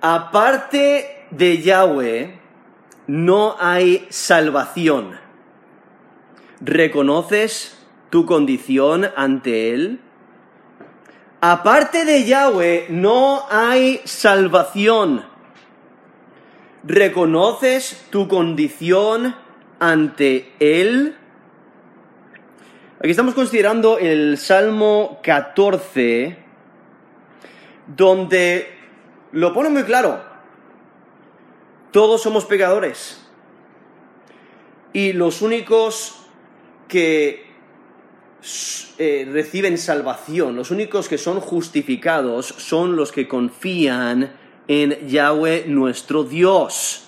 aparte de Yahweh no hay salvación. ¿Reconoces tu condición ante Él? Aparte de Yahweh no hay salvación. ¿Reconoces tu condición ante Él? Aquí estamos considerando el Salmo 14, donde lo pone muy claro. Todos somos pecadores. Y los únicos que eh, reciben salvación, los únicos que son justificados son los que confían en Yahweh nuestro Dios.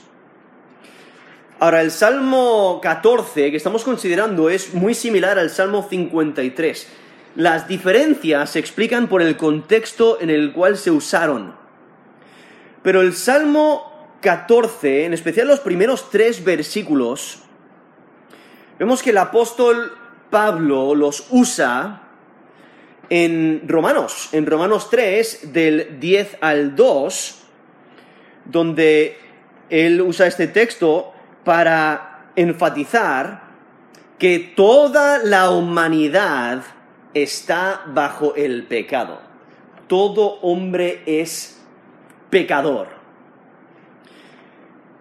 Ahora, el Salmo 14 que estamos considerando es muy similar al Salmo 53. Las diferencias se explican por el contexto en el cual se usaron. Pero el Salmo 14, en especial los primeros tres versículos, vemos que el apóstol Pablo los usa en Romanos, en Romanos 3, del 10 al 2, donde él usa este texto para enfatizar que toda la humanidad está bajo el pecado. Todo hombre es pecador.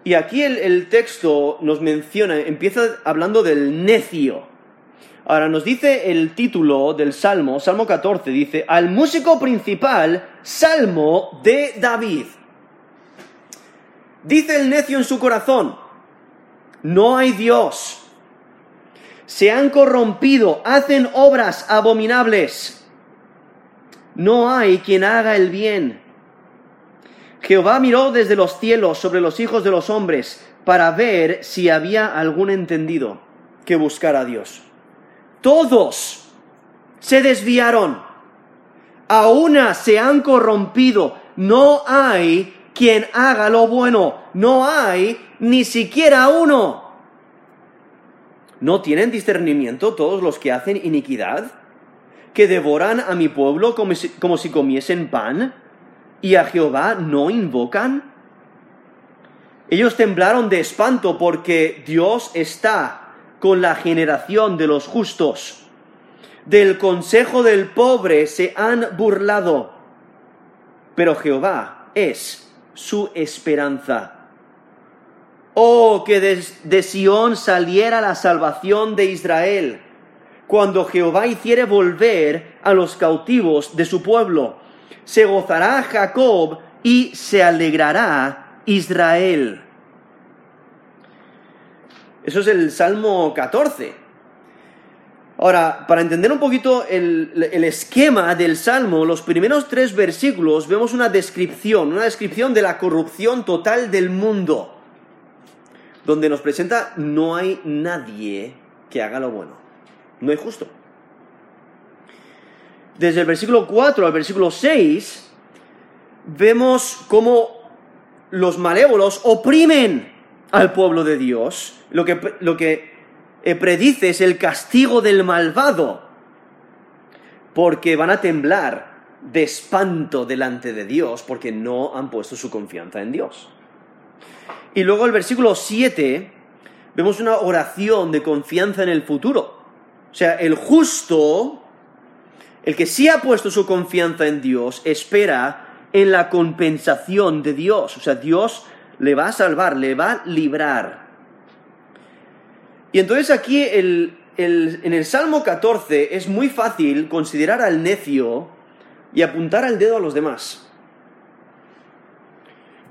Y aquí el, texto nos menciona, empieza hablando del necio. Ahora nos dice el título del Salmo, Salmo 14, dice, al músico principal, Salmo de David. Dice el necio en su corazón, no hay Dios. Se han corrompido, hacen obras abominables. No hay quien haga el bien. Jehová miró desde los cielos sobre los hijos de los hombres para ver si había algún entendido que buscara a Dios. Todos se desviaron, a una se han corrompido, no hay quien haga lo bueno, no hay ni siquiera uno. ¿No tienen discernimiento todos los que hacen iniquidad? ¿Que devoran a mi pueblo como si, como si comiesen pan? ¿Y a Jehová no invocan? Ellos temblaron de espanto porque Dios está con la generación de los justos. Del consejo del pobre se han burlado. Pero Jehová es su esperanza Oh, que de, Sión saliera la salvación de Israel, cuando Jehová hiciere volver a los cautivos de su pueblo. Se gozará Jacob y se alegrará Israel. Eso es el Salmo 14. Ahora, para entender un poquito el, esquema del Salmo, los primeros tres versículos vemos una descripción, una descripción de la corrupción total del mundo donde nos presenta no hay nadie que haga lo bueno. No hay justo. Desde el versículo 4 al versículo 6 vemos cómo los malévolos oprimen al pueblo de Dios. Lo que, lo que eh, predice es el castigo del malvado, porque van a temblar de espanto delante de Dios, porque no han puesto su confianza en Dios. Y luego el versículo 7 vemos una oración de confianza en el futuro. O sea, el justo, el que sí ha puesto su confianza en Dios, espera en la compensación de Dios. O sea, Dios le va a salvar, le va a librar. Y entonces aquí en el Salmo 14 es muy fácil considerar al necio y apuntar al dedo a los demás.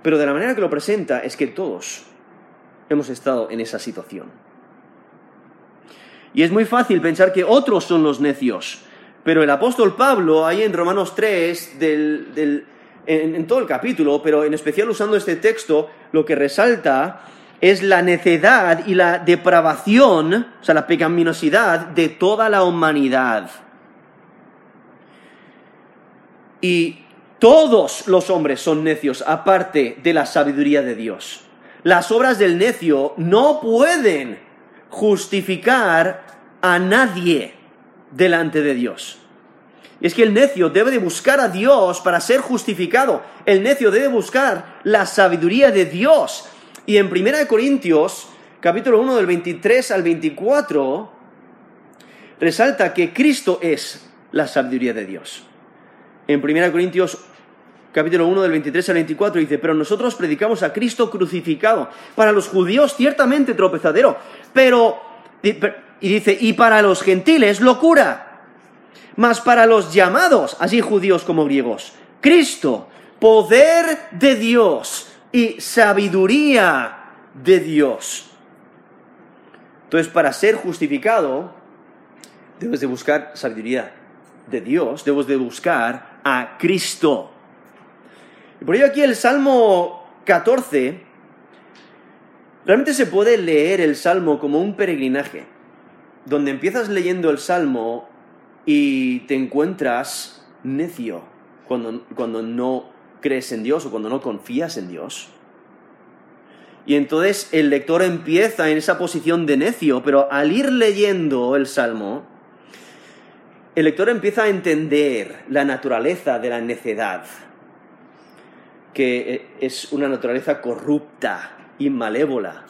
Pero de la manera que lo presenta es que todos hemos estado en esa situación. Y es muy fácil pensar que otros son los necios, pero el apóstol Pablo, ahí en Romanos 3, en, todo el capítulo, pero en especial usando este texto, lo que resalta es la necedad y la depravación, o sea, la pecaminosidad de toda la humanidad. Y todos los hombres son necios aparte de la sabiduría de Dios. Las obras del necio no pueden justificar a nadie delante de Dios. Y es que el necio debe de buscar a Dios para ser justificado. El necio debe buscar la sabiduría de Dios. Y en 1 Corintios, capítulo 1 del 23 al 24, resalta que Cristo es la sabiduría de Dios. En 1 Corintios capítulo 1 del 23 al 24 dice, pero nosotros predicamos a Cristo crucificado. Para los judíos ciertamente tropezadero, pero, y dice, y para los gentiles locura. Mas para los llamados, así judíos como griegos, Cristo, poder de Dios y sabiduría de Dios. Entonces, para ser justificado, debes de buscar sabiduría de Dios, debes de buscar a Cristo. Y por ello aquí el Salmo 14, realmente se puede leer el Salmo como un peregrinaje, donde empiezas leyendo el Salmo y te encuentras necio cuando, cuando no crees en Dios o cuando no confías en Dios. Y entonces el lector empieza en esa posición de necio, pero al ir leyendo el Salmo, el lector empieza a entender la naturaleza de la necedad que es una naturaleza corrupta y malévola,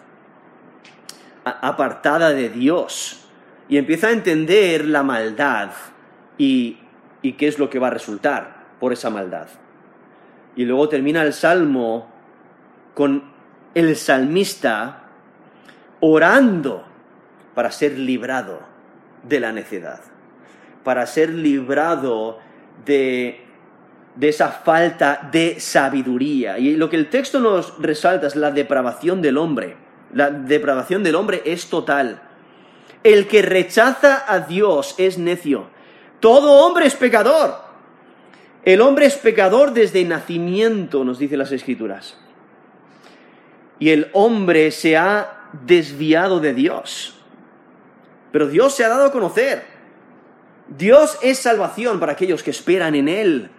apartada de Dios, y empieza a entender la maldad y, y qué es lo que va a resultar por esa maldad. Y luego termina el salmo con el salmista orando para ser librado de la necedad, para ser librado de de esa falta de sabiduría. Y lo que el texto nos resalta es la depravación del hombre. La depravación del hombre es total. El que rechaza a Dios es necio. Todo hombre es pecador. El hombre es pecador desde nacimiento, nos dicen las escrituras. Y el hombre se ha desviado de Dios. Pero Dios se ha dado a conocer. Dios es salvación para aquellos que esperan en Él.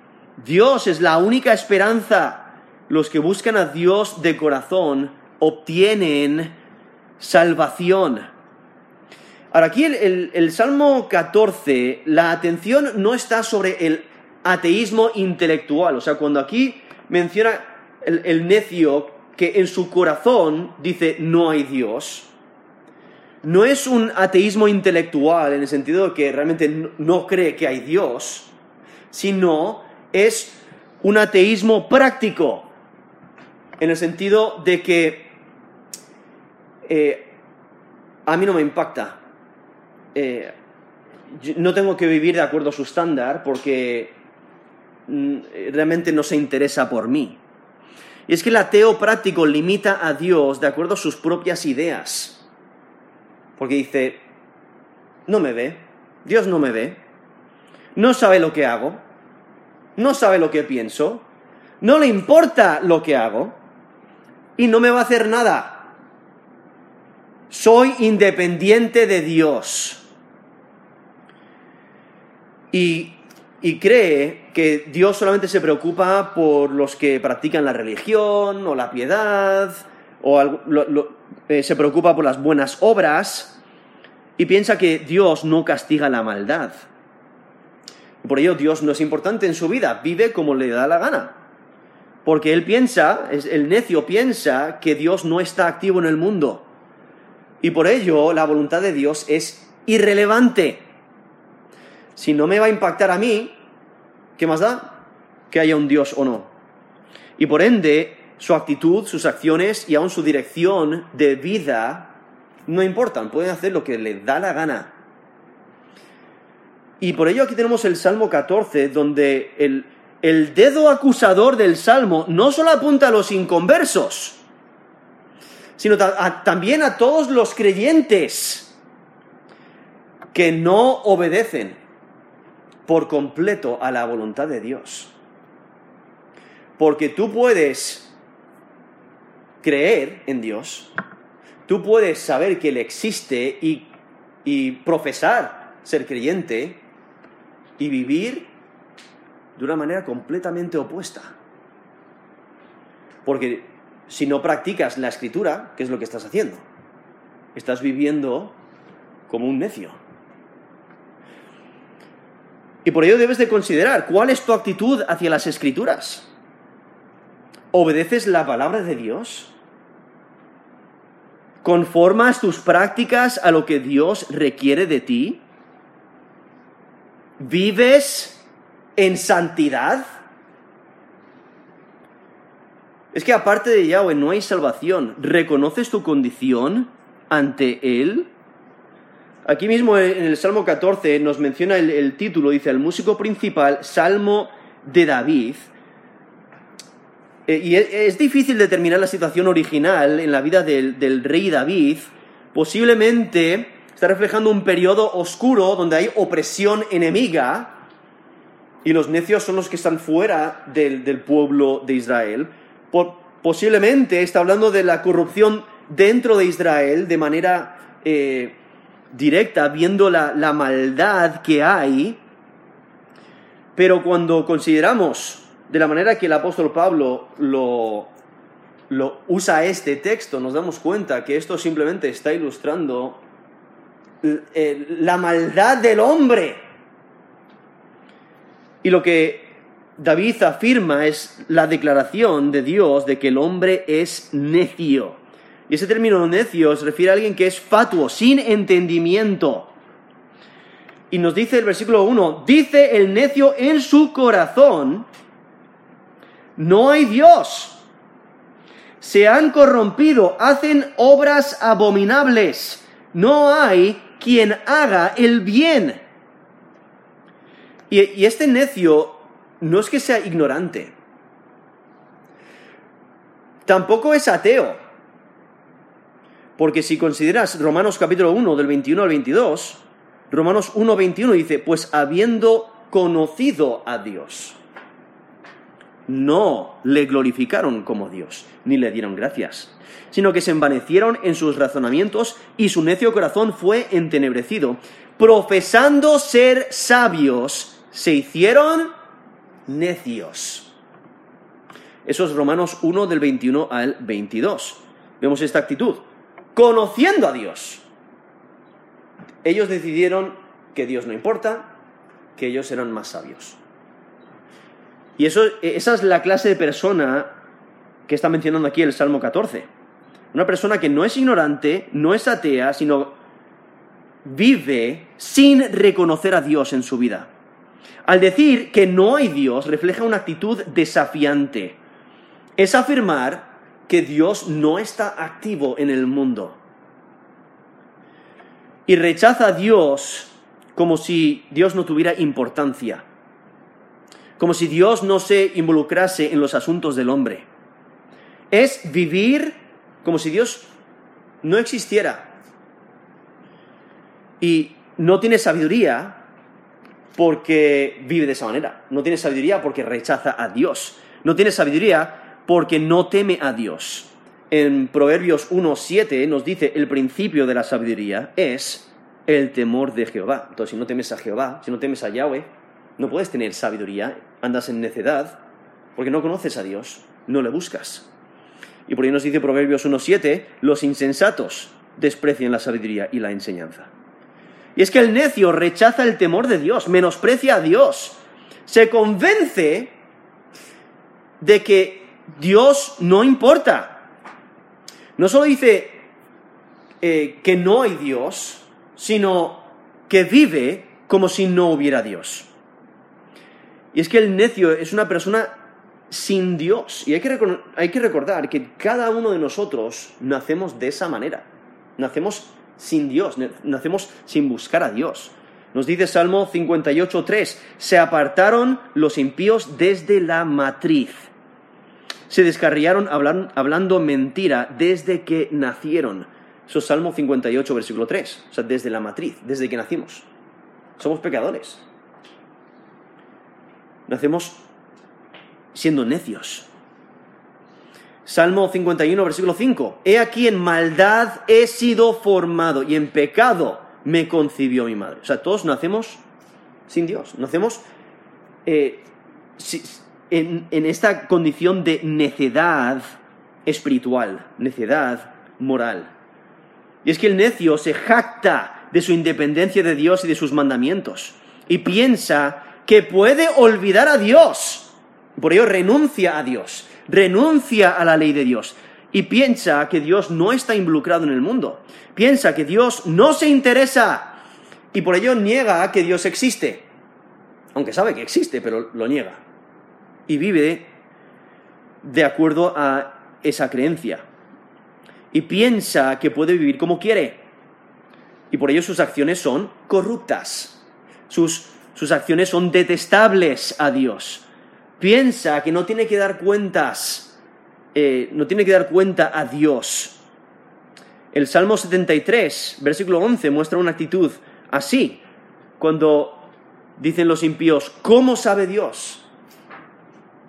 Dios es la única esperanza. Los que buscan a Dios de corazón obtienen salvación. Ahora, aquí el, el, Salmo 14, la atención no está sobre el ateísmo intelectual. O sea, cuando aquí menciona el, necio que en su corazón dice no hay Dios, no es un ateísmo intelectual en el sentido de que realmente no cree que hay Dios, sino es un ateísmo práctico, en el sentido de que eh, a mí no me impacta. Eh, no tengo que vivir de acuerdo a su estándar porque mm, realmente no se interesa por mí. Y es que el ateo práctico limita a Dios de acuerdo a sus propias ideas. Porque dice, no me ve, Dios no me ve, no sabe lo que hago, no sabe lo que pienso, no le importa lo que hago y no me va a hacer nada. Soy independiente de Dios. Y, cree que Dios solamente se preocupa por los que practican la religión o la piedad, o eh, se preocupa por las buenas obras, y piensa que Dios no castiga la maldad. Por ello Dios no es importante en su vida, vive como le da la gana. Porque él piensa, el necio piensa que Dios no está activo en el mundo. Y por ello la voluntad de Dios es irrelevante. Si no me va a impactar a mí, ¿qué más da? Que haya un Dios o no. Y por ende, su actitud, sus acciones y aún su dirección de vida no importan, pueden hacer lo que le da la gana. Y por ello aquí tenemos el Salmo 14, donde el, el dedo acusador del Salmo no solo apunta a los inconversos, sino también a todos los creyentes que no obedecen por completo a la voluntad de Dios. Porque tú puedes creer en Dios, tú puedes saber que Él existe y, y profesar ser creyente, y vivir de una manera completamente opuesta. Porque si no practicas la escritura, ¿qué es lo que estás haciendo? Estás viviendo como un necio. Y por ello debes de considerar cuál es tu actitud hacia las escrituras. ¿Obedeces la palabra de Dios? ¿Conformas tus prácticas a lo que Dios requiere de ti? ¿Vives en santidad? Es que aparte de Yahweh no hay salvación. ¿Reconoces tu condición ante Él? Aquí mismo en el Salmo 14 nos menciona el, título, dice el músico principal, Salmo de David. Eh, y es, difícil determinar la situación original en la vida del, rey David. Posiblemente está reflejando un periodo oscuro donde hay opresión enemiga y los necios son los que están fuera del, pueblo de Israel. posiblemente está hablando de la corrupción dentro de Israel de manera eh, directa, viendo la, la maldad que hay. Pero cuando consideramos de la manera que el apóstol Pablo lo, lo usa este texto, nos damos cuenta que esto simplemente está ilustrando la maldad del hombre. Y lo que David afirma es la declaración de Dios de que el hombre es necio. Y ese término necio se refiere a alguien que es fatuo, sin entendimiento. Y nos dice el versículo 1, dice el necio en su corazón, no hay Dios. Se han corrompido, hacen obras abominables. No hay quien haga el bien. Y, este necio no es que sea ignorante. Tampoco es ateo. Porque si consideras Romanos capítulo 1 del 21 al 22, Romanos 1, 21 dice, pues habiendo conocido a Dios no le glorificaron como Dios, ni le dieron gracias, sino que se envanecieron en sus razonamientos y su necio corazón fue entenebrecido. Profesando ser sabios, se hicieron necios. Eso es Romanos 1 del 21 al 22. Vemos esta actitud. Conociendo a Dios. Ellos decidieron que Dios no importa, que ellos eran más sabios. Y eso, esa es la clase de persona que está mencionando aquí el Salmo 14. Una persona que no es ignorante, no es atea, sino vive sin reconocer a Dios en su vida. Al decir que no hay Dios, refleja una actitud desafiante. Es afirmar que Dios no está activo en el mundo. Y rechaza a Dios como si Dios no tuviera importancia como si Dios no se involucrase en los asuntos del hombre. Es vivir como si Dios no existiera. Y no tiene sabiduría porque vive de esa manera. No tiene sabiduría porque rechaza a Dios. No tiene sabiduría porque no teme a Dios. En Proverbios 1.7 nos dice el principio de la sabiduría es el temor de Jehová. Entonces, si no temes a Jehová, si no temes a Yahweh, no puedes tener sabiduría, andas en necedad, porque no conoces a Dios, no le buscas. Y por ahí nos dice Proverbios 1.7, los insensatos desprecian la sabiduría y la enseñanza. Y es que el necio rechaza el temor de Dios, menosprecia a Dios, se convence de que Dios no importa. No solo dice eh, que no hay Dios, sino que vive como si no hubiera Dios. Y es que el necio es una persona sin Dios. Y hay que, hay que recordar que cada uno de nosotros nacemos de esa manera. Nacemos sin Dios, nacemos sin buscar a Dios. Nos dice Salmo 58.3, se apartaron los impíos desde la matriz. Se descarriaron hablando mentira desde que nacieron. Eso es Salmo 58, versículo 3. O sea, desde la matriz, desde que nacimos. Somos pecadores nacemos siendo necios. Salmo 51, versículo 5. He aquí en maldad he sido formado y en pecado me concibió mi madre. O sea, todos nacemos sin Dios. Nacemos eh, en, esta condición de necedad espiritual, necedad moral. Y es que el necio se jacta de su independencia de Dios y de sus mandamientos y piensa que puede olvidar a Dios. Por ello renuncia a Dios. renuncia a la ley de Dios y piensa que Dios no está involucrado en el mundo. Piensa que Dios no se interesa y por ello niega que Dios existe. Aunque sabe que existe, pero lo niega. Y vive de acuerdo a esa creencia. Y piensa que puede vivir como quiere. Y por ello sus acciones son corruptas. Sus, sus acciones son detestables a Dios. Piensa que no tiene que dar cuentas, eh, no tiene que dar cuenta a Dios. El Salmo 73, versículo 11, muestra una actitud así, cuando dicen los impíos, ¿cómo sabe Dios?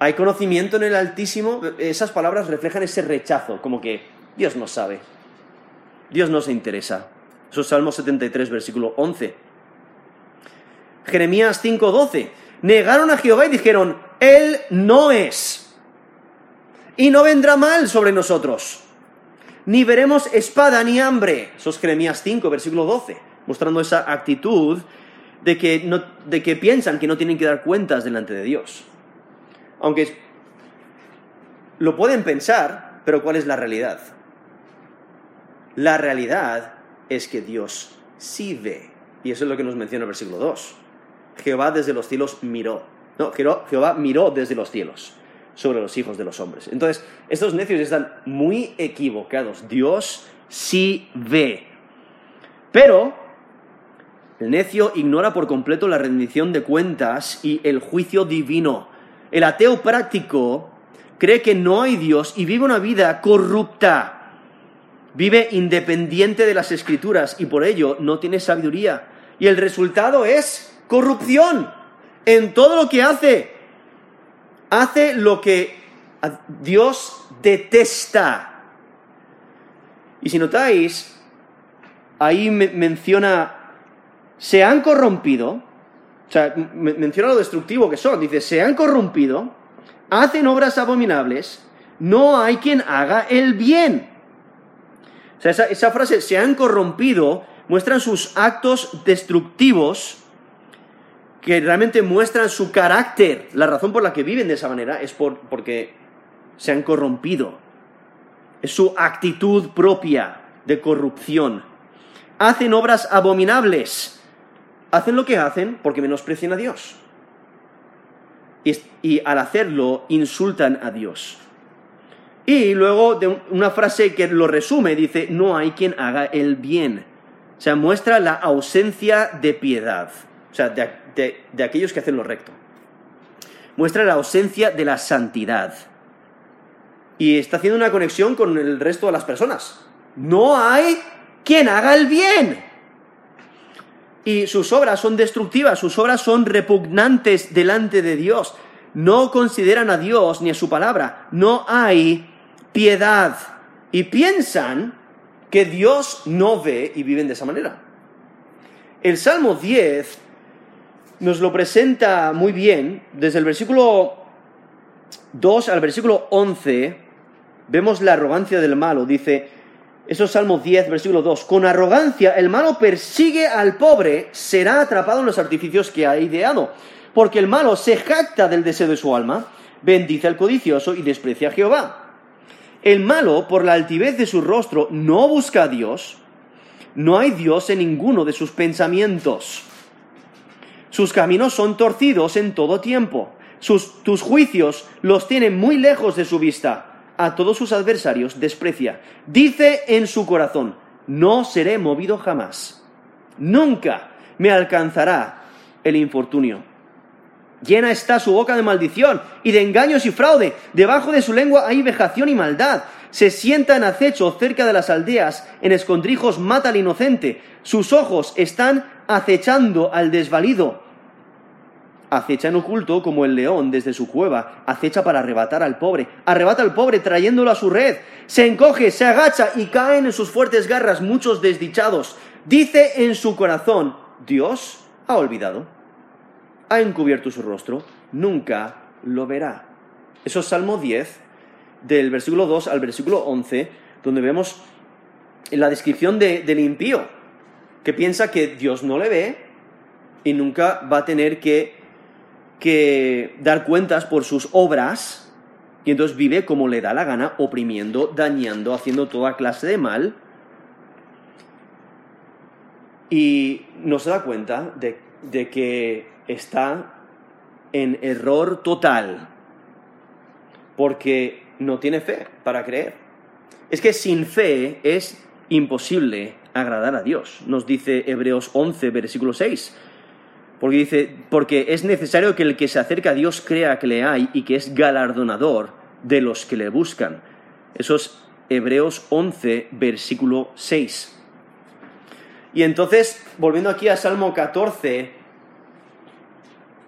¿Hay conocimiento en el Altísimo? Esas palabras reflejan ese rechazo, como que Dios no sabe, Dios no se interesa. Eso es Salmo 73, versículo 11. Jeremías 5, 12. Negaron a Jehová y dijeron, Él no es. Y no vendrá mal sobre nosotros. Ni veremos espada ni hambre. Eso es Jeremías 5, versículo 12. Mostrando esa actitud de que, no, de que piensan que no tienen que dar cuentas delante de Dios. Aunque lo pueden pensar, pero ¿cuál es la realidad? La realidad es que Dios sí ve. Y eso es lo que nos menciona el versículo 2. Jehová desde los cielos miró. No, Jehová miró desde los cielos sobre los hijos de los hombres. Entonces, estos necios están muy equivocados. Dios sí ve. Pero el necio ignora por completo la rendición de cuentas y el juicio divino. El ateo práctico cree que no hay Dios y vive una vida corrupta Vive independiente de las escrituras y por ello no tiene sabiduría. Y el resultado es corrupción en todo lo que hace. Hace lo que Dios detesta. Y si notáis, ahí menciona, se han corrompido, o sea, menciona lo destructivo que son, dice, se han corrompido, hacen obras abominables, no hay quien haga el bien. O sea, esa, frase, se han corrompido, muestran sus actos destructivos que realmente muestran su carácter. La razón por la que viven de esa manera es porque se han corrompido. Es su actitud propia de corrupción. Hacen obras abominables. Hacen lo que hacen porque menosprecian a Dios. y al hacerlo insultan a Dios. Y luego de una frase que lo resume, dice, no hay quien haga el bien. O sea, muestra la ausencia de piedad, o sea, de, aquellos que hacen lo recto. Muestra la ausencia de la santidad. Y está haciendo una conexión con el resto de las personas. No hay quien haga el bien. Y sus obras son destructivas, sus obras son repugnantes delante de Dios. No consideran a Dios ni a su palabra. No hay piedad y piensan que Dios no ve y viven de esa manera. El Salmo 10 nos lo presenta muy bien, desde el versículo 2 al versículo 11, vemos la arrogancia del malo, dice, eso es Salmo 10, versículo 2, con arrogancia el malo persigue al pobre, será atrapado en los artificios que ha ideado, porque el malo se jacta del deseo de su alma, bendice al codicioso y desprecia a Jehová. El malo, por la altivez de su rostro, no busca a Dios. No hay Dios en ninguno de sus pensamientos. Sus caminos son torcidos en todo tiempo. Sus, tus juicios los tienen muy lejos de su vista. A todos sus adversarios desprecia. Dice en su corazón, no seré movido jamás. Nunca me alcanzará el infortunio. Llena está su boca de maldición y de engaños y fraude. Debajo de su lengua hay vejación y maldad. Se sienta en acecho cerca de las aldeas, en escondrijos mata al inocente. Sus ojos están acechando al desvalido. Acecha en oculto como el león desde su cueva, acecha para arrebatar al pobre, arrebata al pobre trayéndolo a su red, se encoge, se agacha y caen en sus fuertes garras muchos desdichados. Dice en su corazón, Dios ha olvidado ha encubierto su rostro, nunca lo verá. Eso es Salmo 10, del versículo 2 al versículo 11, donde vemos la descripción del impío, que piensa que Dios no le ve y nunca va a tener que, que dar cuentas por sus obras, y entonces vive como le da la gana, oprimiendo, dañando, haciendo toda clase de mal. Y no se da cuenta de, de que está en error total, porque no tiene fe para creer. Es que sin fe es imposible agradar a Dios, nos dice Hebreos 11, versículo 6. Porque dice, porque es necesario que el que se acerca a Dios crea que le hay y que es galardonador de los que le buscan. Eso es Hebreos 11, versículo 6. Y entonces, volviendo aquí a Salmo 14,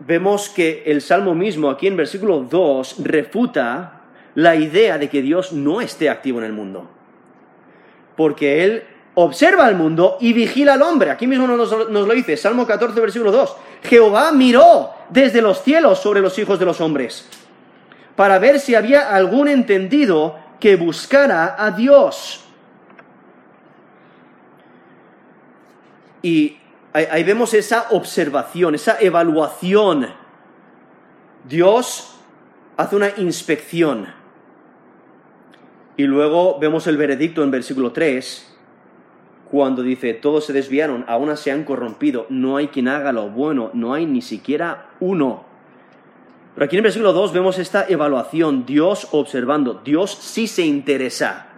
vemos que el Salmo mismo, aquí en versículo 2, refuta la idea de que Dios no esté activo en el mundo. Porque Él observa al mundo y vigila al hombre. Aquí mismo nos, nos, lo dice, Salmo 14, versículo 2. Jehová miró desde los cielos sobre los hijos de los hombres, para ver si había algún entendido que buscara a Dios. Y ahí, ahí vemos esa observación, esa evaluación. Dios hace una inspección. Y luego vemos el veredicto en versículo 3, cuando dice, todos se desviaron, aún se han corrompido, no hay quien haga lo bueno, no hay ni siquiera uno. Pero aquí en el versículo 2 vemos esta evaluación, Dios observando, Dios sí se interesa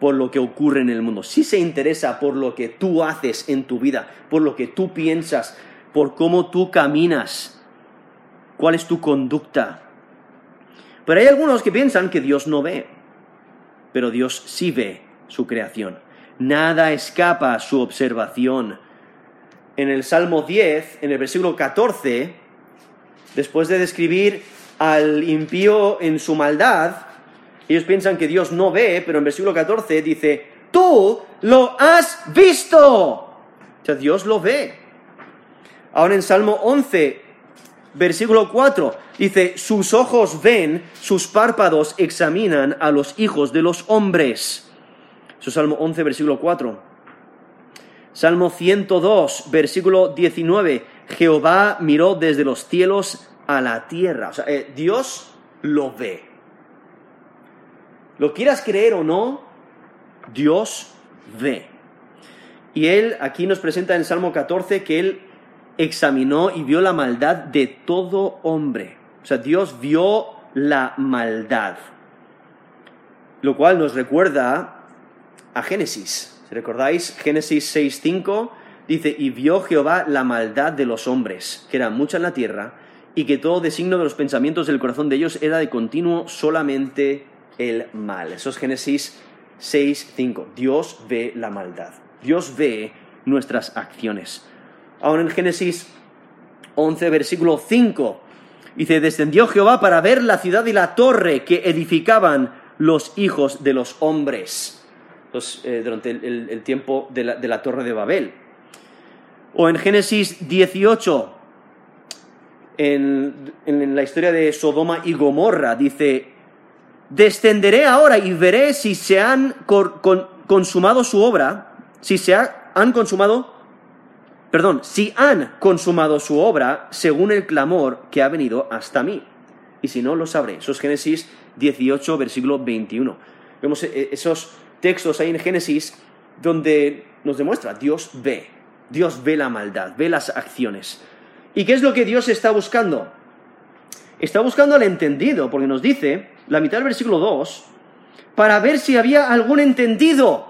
por lo que ocurre en el mundo, sí se interesa por lo que tú haces en tu vida, por lo que tú piensas, por cómo tú caminas, cuál es tu conducta. Pero hay algunos que piensan que Dios no ve, pero Dios sí ve su creación nada escapa a su observación. En el Salmo 10, en el versículo 14, después de describir al impío en su maldad, ellos piensan que Dios no ve, pero en versículo 14 dice, tú lo has visto. O sea, Dios lo ve. Ahora en Salmo 11, versículo 4, dice, sus ojos ven, sus párpados examinan a los hijos de los hombres. Eso es Salmo 11, versículo 4. Salmo 102, versículo 19. Jehová miró desde los cielos a la tierra. O sea, eh, Dios lo ve. Lo quieras creer o no, Dios ve. Y él aquí nos presenta en Salmo 14 que él examinó y vio la maldad de todo hombre. O sea, Dios vio la maldad. Lo cual nos recuerda a Génesis. Si recordáis, Génesis 6.5 dice, y vio Jehová la maldad de los hombres, que era mucha en la tierra, y que todo designo de los pensamientos del corazón de ellos era de continuo solamente el mal. Eso es Génesis 6.5. Dios ve la maldad. Dios ve nuestras acciones. Ahora en Génesis 11, versículo 5, dice, descendió Jehová para ver la ciudad y la torre que edificaban los hijos de los hombres. Eh, durante el, tiempo de la, Torre de Babel. O en Génesis 18, en, la historia de Sodoma y Gomorra, dice, descenderé ahora y veré si se han consumado su obra, si se han consumado, perdón, si han consumado su obra según el clamor que ha venido hasta mí. Y si no, lo sabré. Eso es Génesis 18, versículo 21. Vemos eh, esos textos ahí en Génesis donde nos demuestra, Dios ve, Dios ve la maldad, ve las acciones. ¿Y qué es lo que Dios está buscando? Está buscando al entendido, porque nos dice, la mitad del versículo 2, para ver si había algún entendido.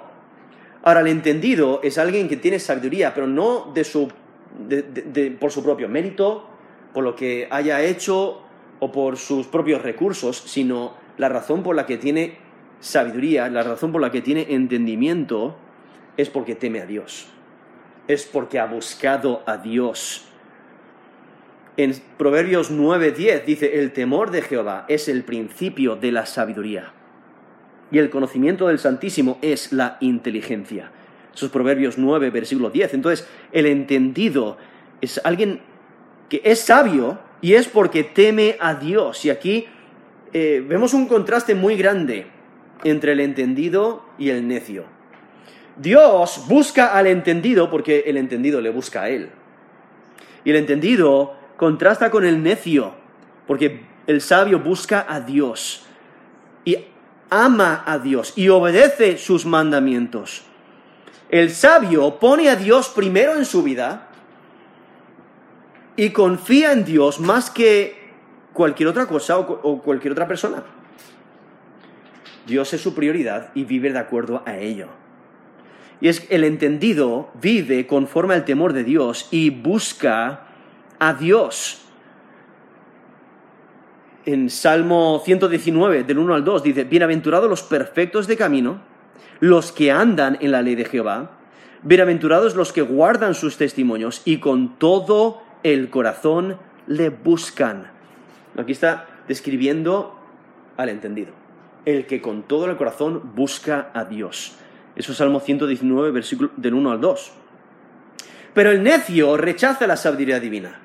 Ahora, el entendido es alguien que tiene sabiduría, pero no de su, por su propio mérito, por lo que haya hecho o por sus propios recursos, sino la razón por la que tiene sabiduría, la razón por la que tiene entendimiento, es porque teme a Dios. Es porque ha buscado a Dios. En Proverbios 9:10 dice, el temor de Jehová es el principio de la sabiduría. Y el conocimiento del Santísimo es la inteligencia. Esos Proverbios 9, versículo 10. Entonces, el entendido es alguien que es sabio y es porque teme a Dios. Y aquí eh, vemos un contraste muy grande entre el entendido y el necio. Dios busca al entendido porque el entendido le busca a él. Y el entendido contrasta con el necio porque el sabio busca a Dios. y ama a Dios y obedece sus mandamientos. El sabio pone a Dios primero en su vida y confía en Dios más que cualquier otra cosa o, cualquier otra persona. Dios es su prioridad y vive de acuerdo a ello. Y es el entendido vive conforme al temor de Dios y busca a Dios. En Salmo 119, del 1 al 2, dice, Bienaventurados los perfectos de camino, los que andan en la ley de Jehová, bienaventurados los que guardan sus testimonios y con todo el corazón le buscan. Aquí está describiendo al entendido, el que con todo el corazón busca a Dios. Eso es Salmo 119, versículo del 1 al 2. Pero el necio rechaza la sabiduría divina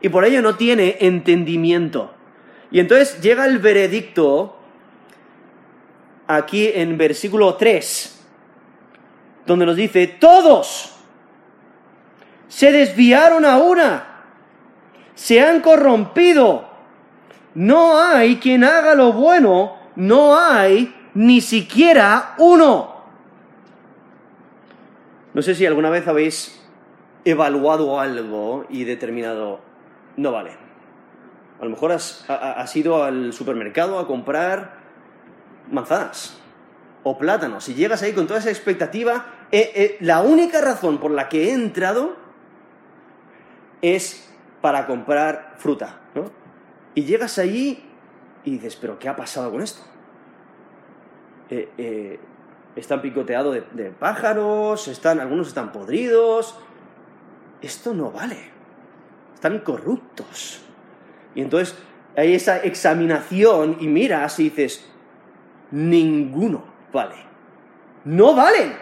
y por ello no tiene entendimiento. Y entonces llega el veredicto aquí en versículo 3, donde nos dice, todos se desviaron a una, se han corrompido, no hay quien haga lo bueno, no hay ni siquiera uno. No sé si alguna vez habéis evaluado algo y determinado, no vale. A lo mejor has, ido al supermercado a comprar manzanas o plátanos y llegas ahí con toda esa expectativa. Eh, eh, la única razón por la que he entrado es para comprar fruta, ¿no? Y llegas allí y dices, pero ¿qué ha pasado con esto? Eh, están picoteados de, de, pájaros, están, algunos están podridos. Esto no vale. Están corruptos. Y entonces hay esa examinación y miras y dices, ninguno vale. No valen.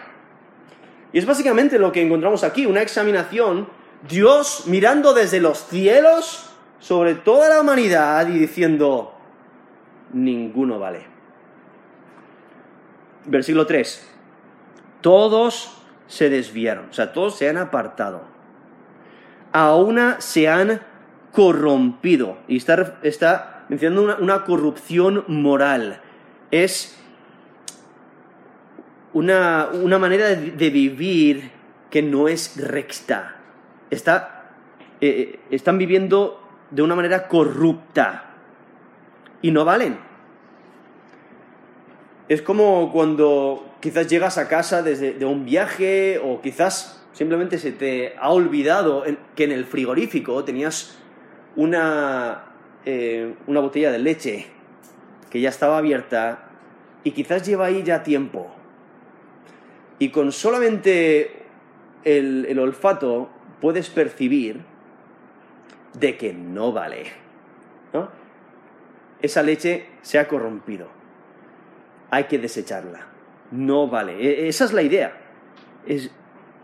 Y es básicamente lo que encontramos aquí, una examinación, Dios mirando desde los cielos sobre toda la humanidad y diciendo, ninguno vale. Versículo 3. Todos se desviaron, o sea, todos se han apartado. A una se han corrompido. Y está, está mencionando una, corrupción moral. Es una, manera de, vivir que no es recta. Está, eh, eh, están viviendo de una manera corrupta. Y no valen. Es como cuando quizás llegas a casa desde de un viaje o quizás simplemente se te ha olvidado que en el frigorífico tenías una, eh, una botella de leche que ya estaba abierta y quizás lleva ahí ya tiempo. Y con solamente el, el olfato puedes percibir de que no vale. ¿no? Esa leche se ha corrompido. Hay que desecharla. No vale. E, esa es la idea. Es,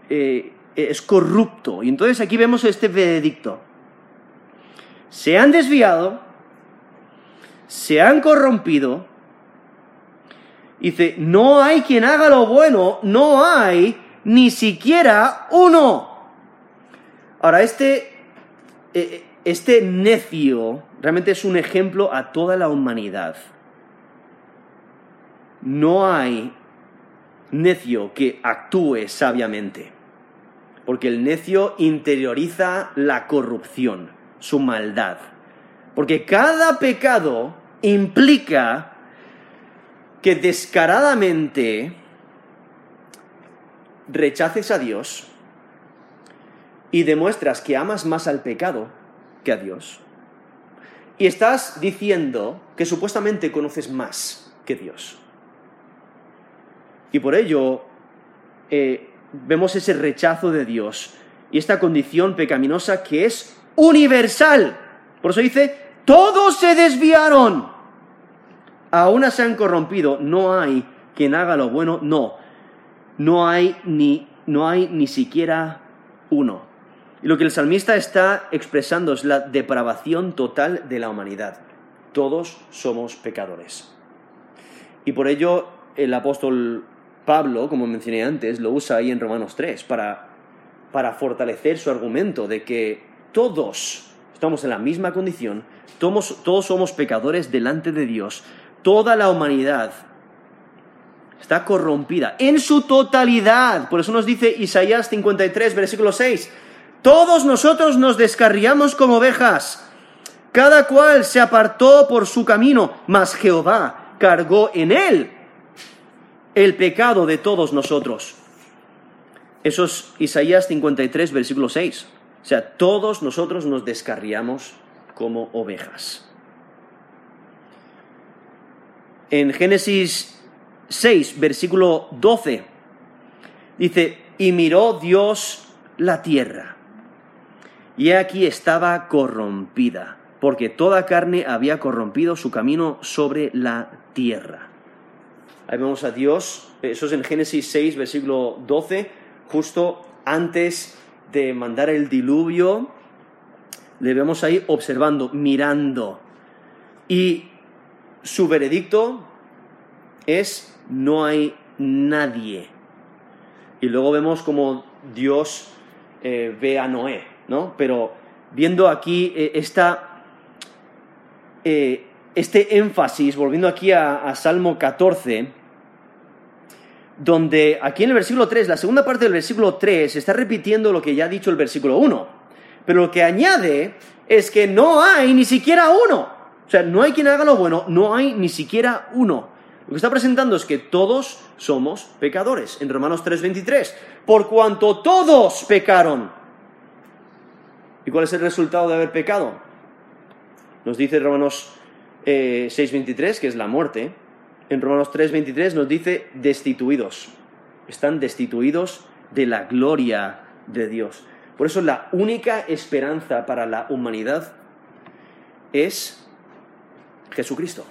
eh, es corrupto. Y entonces aquí vemos este veredicto se han desviado, se han corrompido. Dice, no hay quien haga lo bueno, no hay ni siquiera uno. Ahora, este, eh, este necio realmente es un ejemplo a toda la humanidad. No hay necio que actúe sabiamente, porque el necio interioriza la corrupción su maldad. Porque cada pecado implica que descaradamente rechaces a Dios y demuestras que amas más al pecado que a Dios. Y estás diciendo que supuestamente conoces más que Dios. Y por ello eh, vemos ese rechazo de Dios y esta condición pecaminosa que es universal. Por eso dice, todos se desviaron. Aún se han corrompido. No hay quien haga lo bueno. No. No hay ni, no hay ni siquiera uno. Y lo que el salmista está expresando es la depravación total de la humanidad. Todos somos pecadores. Y por ello el apóstol Pablo, como mencioné antes, lo usa ahí en Romanos 3 para, para fortalecer su argumento de que todos estamos en la misma condición, todos, somos pecadores delante de Dios, toda la humanidad está corrompida en su totalidad. Por eso nos dice Isaías 53, versículo 6. Todos nosotros nos descarriamos como ovejas, cada cual se apartó por su camino, mas Jehová cargó en él el pecado de todos nosotros. Eso es Isaías 53, versículo 6. O sea, todos nosotros nos descarriamos como ovejas. En Génesis 6, versículo 12, dice, y miró Dios la tierra, y aquí estaba corrompida, porque toda carne había corrompido su camino sobre la tierra. Ahí vemos a Dios, eso es en Génesis 6, versículo 12, justo antes de mandar el diluvio, le vemos ahí observando, mirando. Y su veredicto es no hay nadie. Y luego vemos como Dios eh, ve a Noé, Pero viendo aquí eh, eh, este énfasis, volviendo aquí a Salmo 14, donde aquí en el versículo 3, la segunda parte del versículo 3 está repitiendo lo que ya ha dicho el versículo 1. Pero lo que añade es que no hay ni siquiera uno. O sea, no hay quien haga lo bueno, no hay ni siquiera uno. Lo que está presentando es que todos somos pecadores. En Romanos 3:23, por cuanto todos pecaron. ¿Y cuál es el resultado de haber pecado? Nos dice Romanos 6:23 eh, que es la muerte en Romanos 3:23 nos dice destituidos. Están destituidos de la gloria de Dios. Por eso la única esperanza para la humanidad es Jesucristo.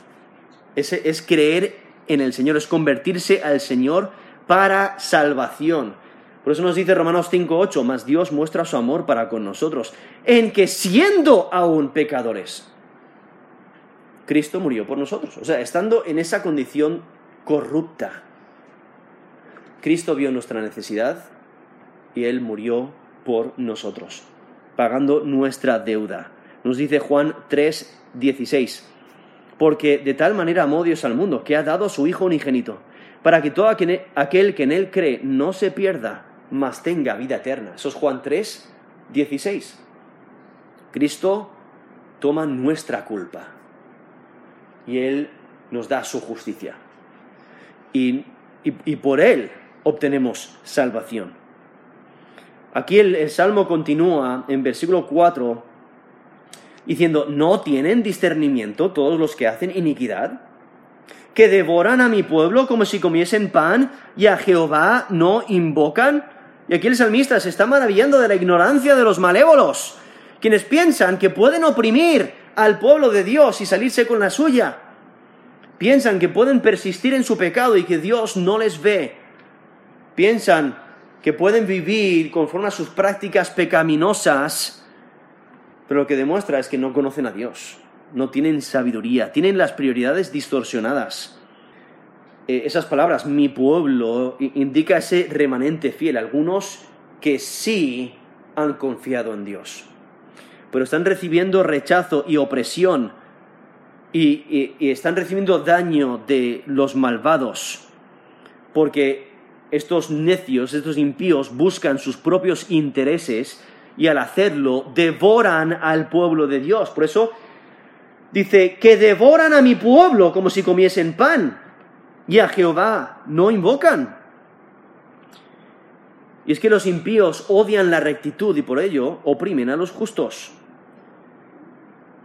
Ese es creer en el Señor, es convertirse al Señor para salvación. Por eso nos dice Romanos 5:8, más Dios muestra su amor para con nosotros, en que siendo aún pecadores, Cristo murió por nosotros. O sea, estando en esa condición corrupta, Cristo vio nuestra necesidad y Él murió por nosotros, pagando nuestra deuda. Nos dice Juan 3, 16, porque de tal manera amó Dios al mundo, que ha dado a su Hijo unigénito, para que todo aquel que en Él cree no se pierda, mas tenga vida eterna. Eso es Juan 3, 16. Cristo toma nuestra culpa y Él nos da su justicia. Y, por Él obtenemos salvación. Aquí el, el, Salmo continúa en versículo 4 diciendo, ¿no tienen discernimiento todos los que hacen iniquidad? Que devoran a mi pueblo como si comiesen pan y a Jehová no invocan. Y aquí el salmista se está maravillando de la ignorancia de los malévolos, quienes piensan que pueden oprimir al pueblo de Dios y salirse con la suya. Piensan que pueden persistir en su pecado y que Dios no les ve. Piensan que pueden vivir conforme a sus prácticas pecaminosas, pero lo que demuestra es que no conocen a Dios, no tienen sabiduría, tienen las prioridades distorsionadas. Eh, esas palabras, mi pueblo, indica ese remanente fiel, algunos que sí han confiado en Dios pero están recibiendo rechazo y opresión y, están recibiendo daño de los malvados, porque estos necios, estos impíos buscan sus propios intereses y al hacerlo devoran al pueblo de Dios. Por eso dice que devoran a mi pueblo como si comiesen pan y a Jehová no invocan. Y es que los impíos odian la rectitud y por ello oprimen a los justos.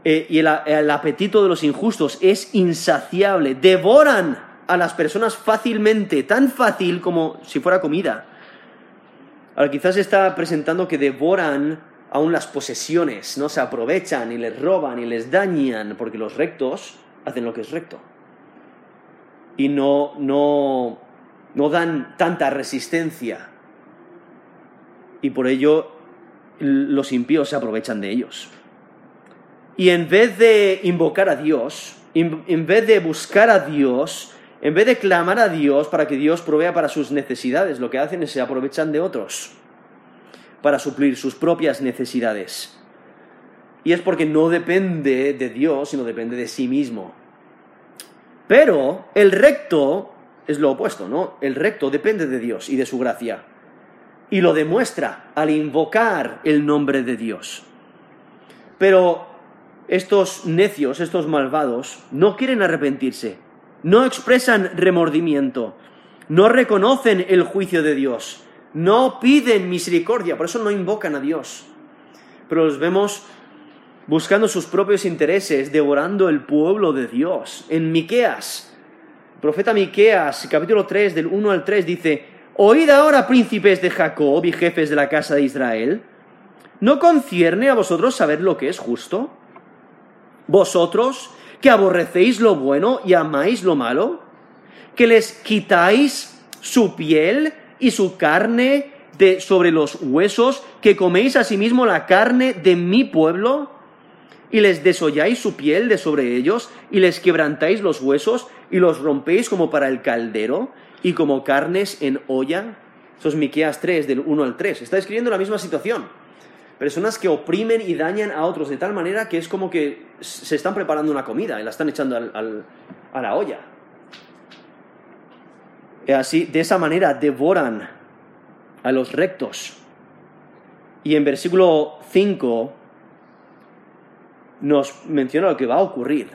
Eh, y el, apetito de los injustos es insaciable. Devoran a las personas fácilmente, tan fácil como si fuera comida. Ahora quizás está presentando que devoran aún las posesiones, no se aprovechan y les roban y les dañan, porque los rectos hacen lo que es recto. Y no, no, no dan tanta resistencia. Y por ello los impíos se aprovechan de ellos. Y en vez de invocar a Dios, en vez de buscar a Dios, en vez de clamar a Dios para que Dios provea para sus necesidades, lo que hacen es se aprovechan de otros para suplir sus propias necesidades. Y es porque no depende de Dios, sino depende de sí mismo. Pero el recto es lo opuesto, ¿no? El recto depende de Dios y de su gracia. Y lo demuestra al invocar el nombre de Dios. Pero estos necios, estos malvados, no quieren arrepentirse, no expresan remordimiento, no reconocen el juicio de Dios, no piden misericordia, por eso no invocan a Dios. Pero los vemos buscando sus propios intereses, devorando el pueblo de Dios. En Miqueas, profeta Miqueas, capítulo 3, del 1 al 3, dice: Oíd ahora, príncipes de Jacob y jefes de la casa de Israel, ¿no concierne a vosotros saber lo que es justo? ¿Vosotros que aborrecéis lo bueno y amáis lo malo? ¿Que les quitáis su piel y su carne de sobre los huesos? ¿Que coméis asimismo la carne de mi pueblo? Y les desolláis su piel de sobre ellos, y les quebrantáis los huesos, y los rompéis como para el caldero, y como carnes en olla. Eso es Miqueas 3, del 1 al 3. Está describiendo la misma situación. Personas que oprimen y dañan a otros de tal manera que es como que se están preparando una comida y la están echando a la olla. Así, de esa manera devoran a los rectos. Y en versículo 5 nos menciona lo que va a ocurrir.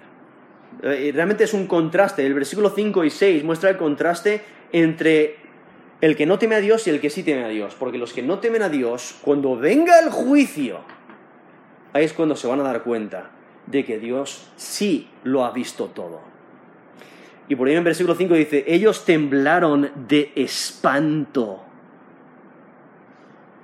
Eh, realmente es un contraste. El versículo 5 y 6 muestra el contraste entre el que no teme a Dios y el que sí teme a Dios. Porque los que no temen a Dios, cuando venga el juicio, ahí es cuando se van a dar cuenta de que Dios sí lo ha visto todo. Y por ahí en versículo 5 dice, ellos temblaron de espanto,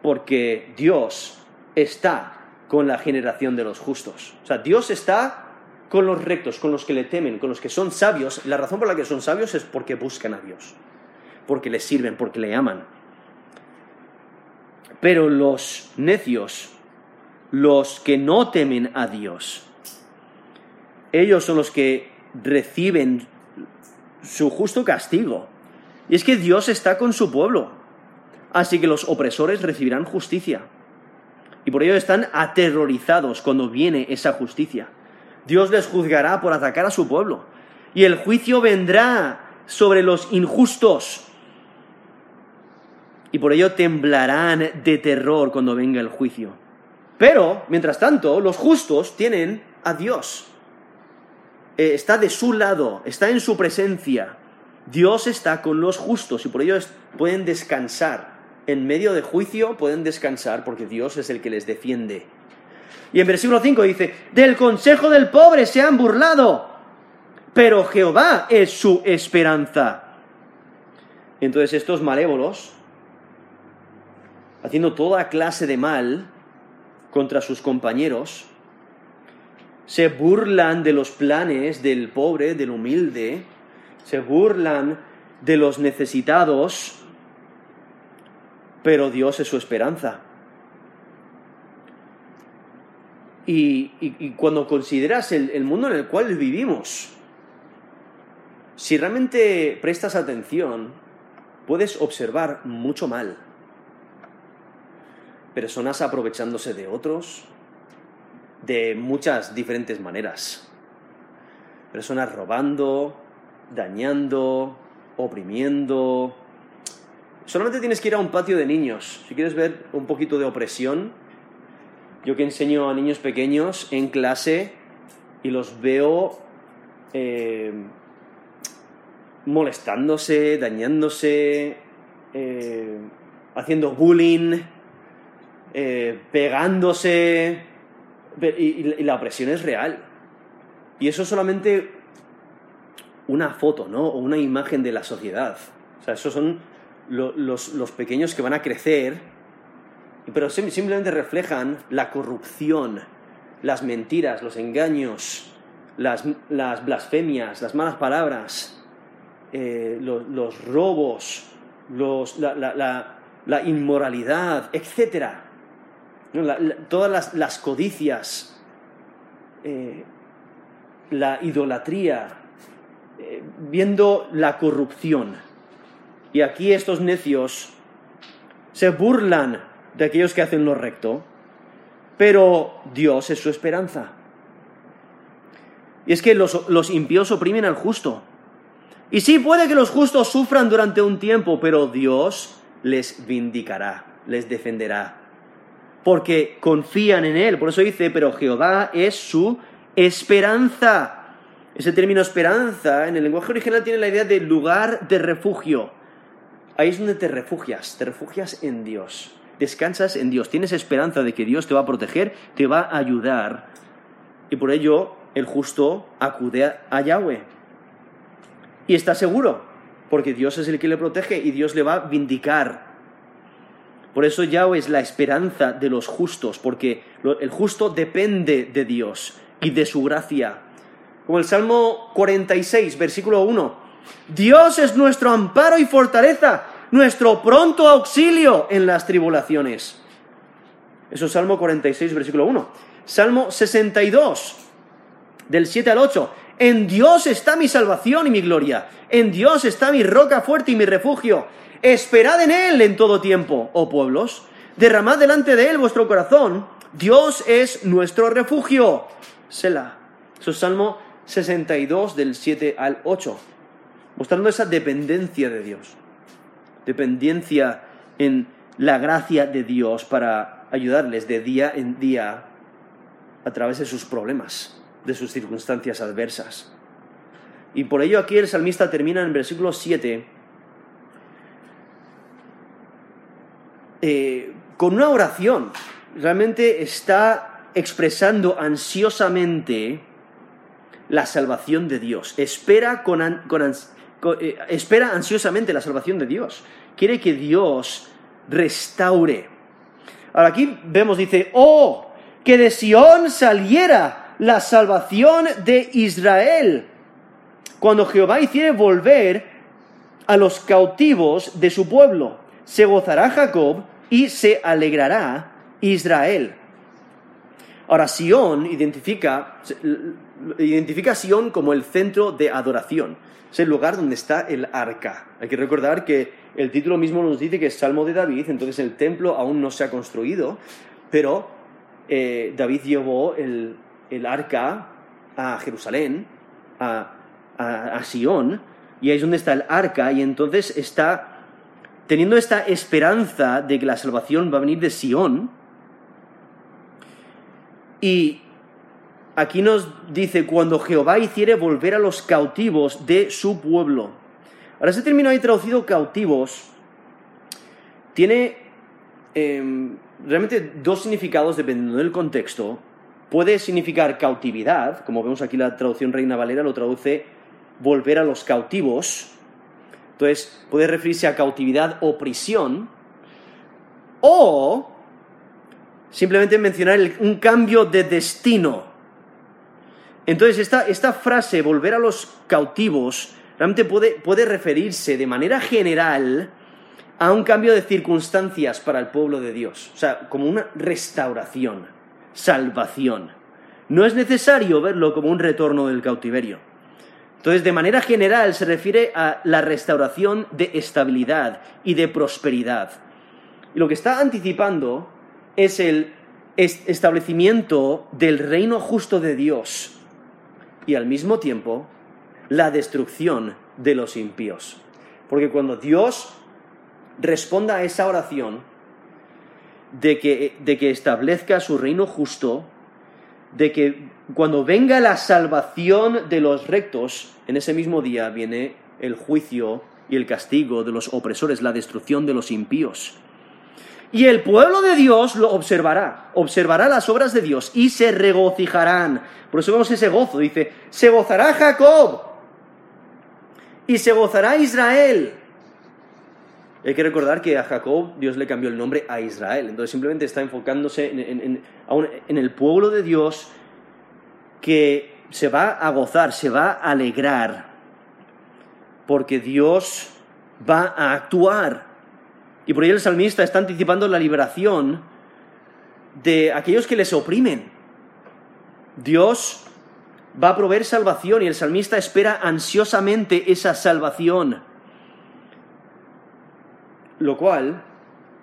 porque Dios está con la generación de los justos. O sea, Dios está con los rectos, con los que le temen, con los que son sabios. La razón por la que son sabios es porque buscan a Dios, porque le sirven, porque le aman. Pero los necios, los que no temen a Dios, ellos son los que reciben su justo castigo. Y es que Dios está con su pueblo. Así que los opresores recibirán justicia. Y por ello están aterrorizados cuando viene esa justicia. Dios les juzgará por atacar a su pueblo. Y el juicio vendrá sobre los injustos. Y por ello temblarán de terror cuando venga el juicio. Pero, mientras tanto, los justos tienen a Dios. Eh, está de su lado, está en su presencia. Dios está con los justos y por ello pueden descansar en medio de juicio pueden descansar porque Dios es el que les defiende. Y en versículo 5 dice, del consejo del pobre se han burlado, pero Jehová es su esperanza. Entonces estos malévolos, haciendo toda clase de mal contra sus compañeros, se burlan de los planes del pobre, del humilde, se burlan de los necesitados, pero Dios es su esperanza. Y, cuando consideras el, mundo en el cual vivimos, si realmente prestas atención, puedes observar mucho mal. Personas aprovechándose de otros de muchas diferentes maneras. Personas robando, dañando, oprimiendo, Solamente tienes que ir a un patio de niños. Si quieres ver un poquito de opresión, yo que enseño a niños pequeños en clase y los veo eh, molestándose, dañándose, eh, haciendo bullying, eh, pegándose, y, la opresión es real. Y eso es solamente una foto, ¿no? O una imagen de la sociedad. O sea, eso son los, pequeños que van a crecer, pero simplemente reflejan la corrupción, las mentiras, los engaños, las, blasfemias, las malas palabras, eh, los, robos, la, inmoralidad, etc. todas las, codicias, eh, la idolatría, eh, viendo la corrupción. Y aquí estos necios se burlan de aquellos que hacen lo recto, pero Dios es su esperanza. Y es que los, impíos oprimen al justo, Y sí, puede que los justos sufran durante un tiempo, pero Dios les vindicará, les defenderá, porque confían en Él. Por eso dice, pero Jehová es su esperanza. Ese término esperanza en el lenguaje original tiene la idea de lugar de refugio. Ahí es donde te refugias, te refugias en Dios, descansas en Dios, tienes esperanza de que Dios te va a proteger, te va a ayudar. Y por ello el justo acude a Yahweh. Y está seguro, porque Dios es el que le protege y Dios le va a vindicar. Por eso Yahweh es la esperanza de los justos, porque el justo depende de Dios y de su gracia. Como el Salmo 46, versículo 1. Dios es nuestro amparo y fortaleza, nuestro pronto auxilio en las tribulaciones. Eso es Salmo 46, versículo 1. Salmo 62, del 7 al 8. En Dios está mi salvación y mi gloria. En Dios está mi roca fuerte y mi refugio. Esperad en Él en todo tiempo, oh pueblos. Derramad delante de Él vuestro corazón. Dios es nuestro refugio. Selah. Eso es Salmo 62 del 7 al 8. Mostrando esa dependencia de Dios. Dependencia en la gracia de Dios para ayudarles de día en día a través de sus problemas de sus circunstancias adversas. Y por ello aquí el salmista termina en el versículo 7 eh, con una oración. Realmente está expresando ansiosamente la salvación de Dios. Espera, con, eh, espera ansiosamente la salvación de Dios. Quiere que Dios restaure. Ahora aquí vemos, dice, oh, que de Sión saliera la salvación de Israel. Cuando Jehová hiciere volver a los cautivos de su pueblo, se gozará Jacob y se alegrará Israel. Ahora, Sión identifica, identifica a como el centro de adoración. Es el lugar donde está el arca. Hay que recordar que el título mismo nos dice que es Salmo de David, entonces el templo aún no se ha construido, pero eh, David llevó el, el arca a Jerusalén, a, a, y ahí es donde está el arca, y entonces está teniendo esta esperanza de que la salvación va a venir de Sion. Y aquí nos dice, cuando Jehová hiciere volver a los cautivos de su pueblo. Ahora, ese término ahí traducido cautivos tiene em, realmente dos significados dependiendo del contexto puede significar cautividad, como vemos aquí la traducción Reina Valera lo traduce volver a los cautivos, entonces puede referirse a cautividad o prisión, o simplemente mencionar un cambio de destino. Entonces esta, esta, frase, volver a los cautivos, realmente puede, puede referirse de manera general a un cambio de circunstancias para el pueblo de Dios, o sea, como una restauración salvación. No es necesario verlo como un retorno del cautiverio. Entonces, de manera general, se refiere a la restauración de estabilidad y de prosperidad. Y lo que está anticipando es el establecimiento del reino justo de Dios y al mismo tiempo la destrucción de los impíos. Porque cuando Dios responda a esa oración, de que, de que establezca su reino justo, de que cuando venga la salvación de los rectos, en ese mismo día viene el juicio y el castigo de los opresores, la destrucción de los impíos. Y el pueblo de Dios lo observará, observará las obras de Dios y se regocijarán. Por eso vemos ese gozo, dice, se gozará Jacob y se gozará Israel. Hay que recordar que a Jacob Dios le cambió el nombre a Israel. Entonces simplemente está enfocándose en, el pueblo de Dios que se va a gozar, se va a alegrar. Porque Dios va a actuar. Y por ello el salmista está anticipando la liberación de aquellos que les oprimen. Dios va a proveer salvación y el salmista espera ansiosamente esa salvación. Lo cual,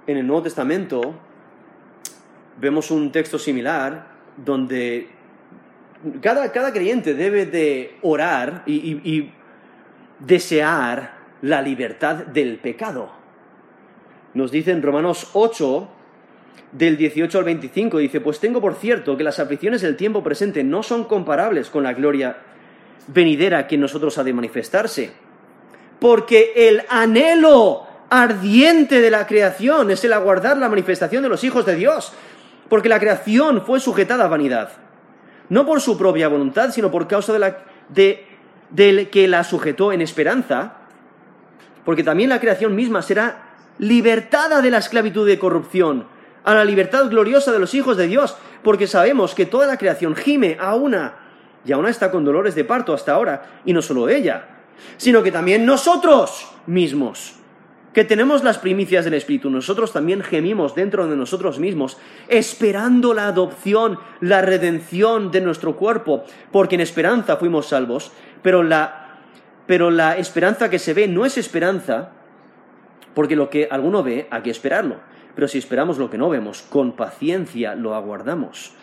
en el Nuevo Testamento, vemos un texto similar donde cada, creyente debe de orar y, desear la libertad del pecado. Nos dice en Romanos 8, del 18 al 25, dice, pues tengo por cierto que las aflicciones del tiempo presente no son comparables con la gloria venidera que en nosotros ha de manifestarse. Porque el anhelo ardiente de la creación es el aguardar la manifestación de los hijos de Dios. Porque la creación fue sujetada a vanidad. No por su propia voluntad, sino por causa de la, de, del que la sujetó en esperanza. Porque también la creación misma será libertada de la esclavitud de corrupción a la libertad gloriosa de los hijos de Dios, porque sabemos que toda la creación gime a una, y aún está con dolores de parto hasta ahora, y no solo ella, sino que también nosotros mismos, que tenemos las primicias del Espíritu, nosotros también gemimos dentro de nosotros mismos, esperando la adopción, la redención de nuestro cuerpo, porque en esperanza fuimos salvos, pero la, pero la esperanza que se ve no es esperanza, porque lo que alguno ve hay que esperarlo. Pero si esperamos lo que no vemos, con paciencia lo aguardamos.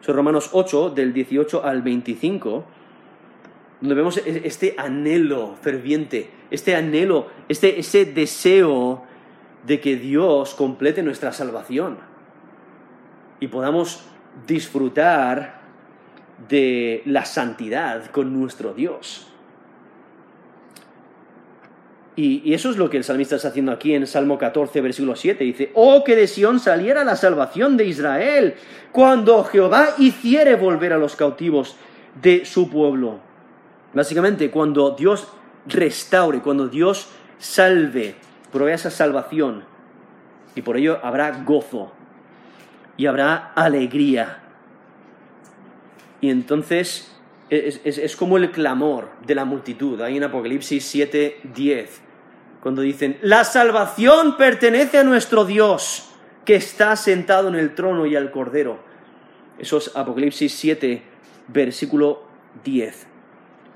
Son Romanos 8, del 18 al 25, donde vemos e-, este anhelo ferviente, este anhelo, este, ese deseo de que Dios complete nuestra salvación y podamos disfrutar de la santidad con nuestro Dios. Y, eso es lo que el salmista está haciendo aquí en Salmo 14, versículo 7. Dice, oh, que de Sión saliera la salvación de Israel, cuando Jehová hiciere volver a los cautivos de su pueblo. Básicamente, cuando Dios restaure, cuando Dios salve, provea esa salvación. Y por ello habrá gozo y habrá alegría. Y entonces es, como el clamor de la multitud. Hay en Apocalipsis 7, 10, cuando dicen, la salvación pertenece a nuestro Dios, que está sentado en el trono y al Cordero. Eso es Apocalipsis 7, versículo 10.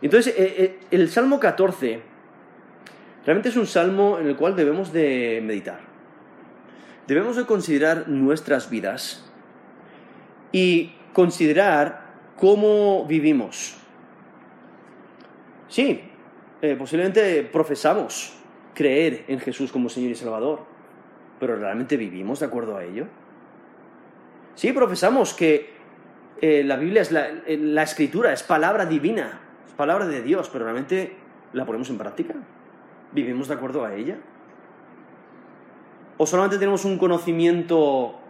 Entonces, eh, eh, el Salmo 14 realmente es un salmo en el cual debemos de meditar. Debemos de considerar nuestras vidas y considerar cómo vivimos. Sí, eh, posiblemente profesamos creer en Jesús como Señor y Salvador, pero ¿realmente vivimos de acuerdo a ello? Sí, profesamos que eh, la Biblia es la, eh, la escritura, es palabra divina, es palabra de Dios, pero ¿realmente la ponemos en práctica? ¿Vivimos de acuerdo a ella? ¿O solamente tenemos un conocimiento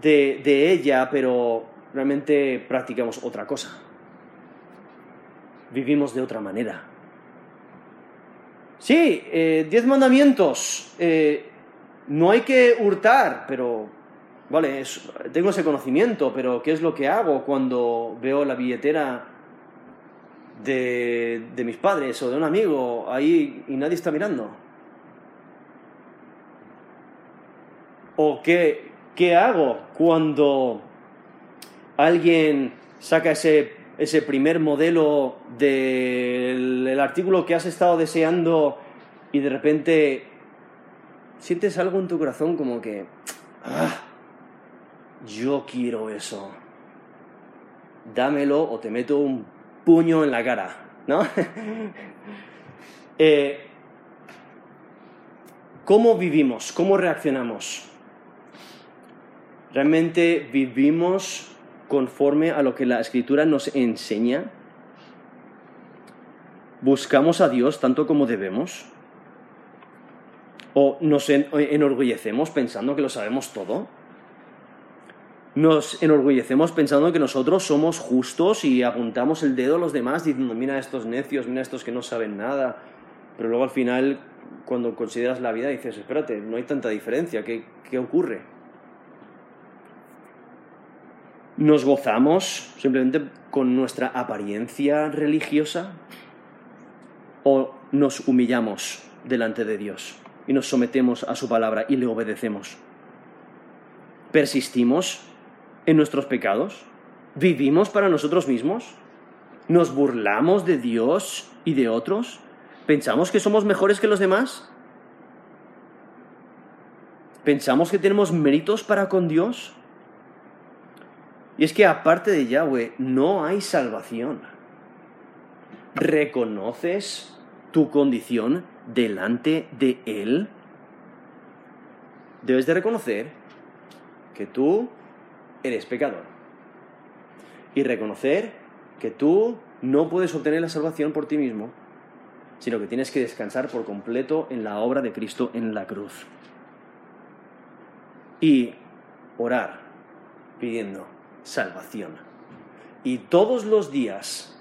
de ella, pero realmente practicamos otra cosa. Vivimos de otra manera. Sí, eh, diez mandamientos. Eh, no hay que hurtar, pero, vale, tengo ese conocimiento, pero ¿qué es lo que hago cuando veo la billetera de, de mis padres o de un amigo ahí y nadie está mirando? ¿O qué, qué hago cuando alguien saca ese, ese primer modelo del artículo que has estado deseando y de repente sientes algo en tu corazón como que, ah, yo quiero eso. Dámelo o te meto un puño en la cara, ¿no? Eh, ¿Cómo vivimos? ¿Cómo reaccionamos? ¿Realmente vivimos conforme a lo que la escritura nos enseña? ¿Buscamos a Dios tanto como debemos? ¿O nos enorgullecemos pensando que lo sabemos todo? Nos enorgullecemos pensando que nosotros somos justos y apuntamos el dedo a los demás diciendo, mira a estos necios, mira a estos que no saben nada. Pero luego al final, cuando consideras la vida, dices, espérate, no hay tanta diferencia, ¿qué, qué ocurre? Nos gozamos simplemente con nuestra apariencia religiosa o nos humillamos delante de Dios y nos sometemos a su palabra y le obedecemos. ¿Persistimos en nuestros pecados? ¿Vivimos para nosotros mismos? ¿Nos burlamos de Dios y de otros? ¿Pensamos que somos mejores que los demás? ¿Pensamos que tenemos méritos para con Dios? Y es que aparte de Yahweh no hay salvación. ¿Reconoces tu condición delante de Él, debes de reconocer que tú eres pecador. Y reconocer que tú no puedes obtener la salvación por ti mismo, sino que tienes que descansar por completo en la obra de Cristo en la cruz. Y orar pidiendo salvación. Y todos los días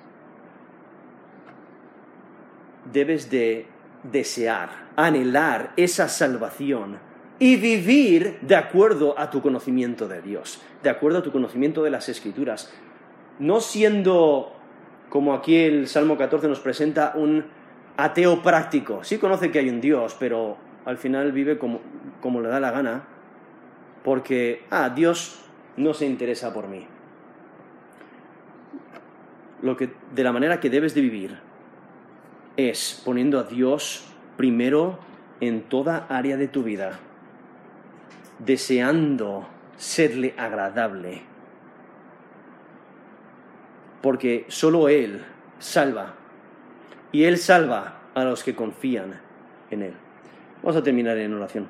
debes de desear, anhelar esa salvación y vivir de acuerdo a tu conocimiento de Dios, de acuerdo a tu conocimiento de las Escrituras, no siendo, como aquí el Salmo 14 nos presenta, un ateo práctico. Sí conoce que hay un Dios, pero al final vive como, como le da la gana, porque, ah, Dios no se interesa por mí. Lo que, de la manera que debes de vivir es poniendo a Dios primero en toda área de tu vida, deseando serle agradable, porque solo Él salva, y Él salva a los que confían en Él. Vamos a terminar en oración.